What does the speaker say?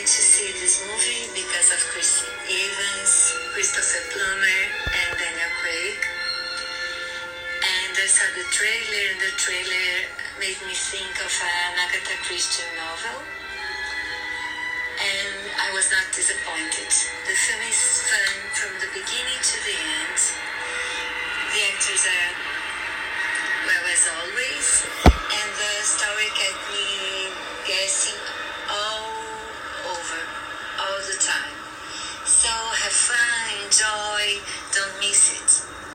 to see this movie because of Chris Evans, Christopher Plummer, and Daniel Craig. And I saw the trailer, and the trailer made me think of an Agatha Christie novel. And I was not disappointed. The film is fun from the beginning to the end. The actors are well as always, have fun, enjoy, don't miss.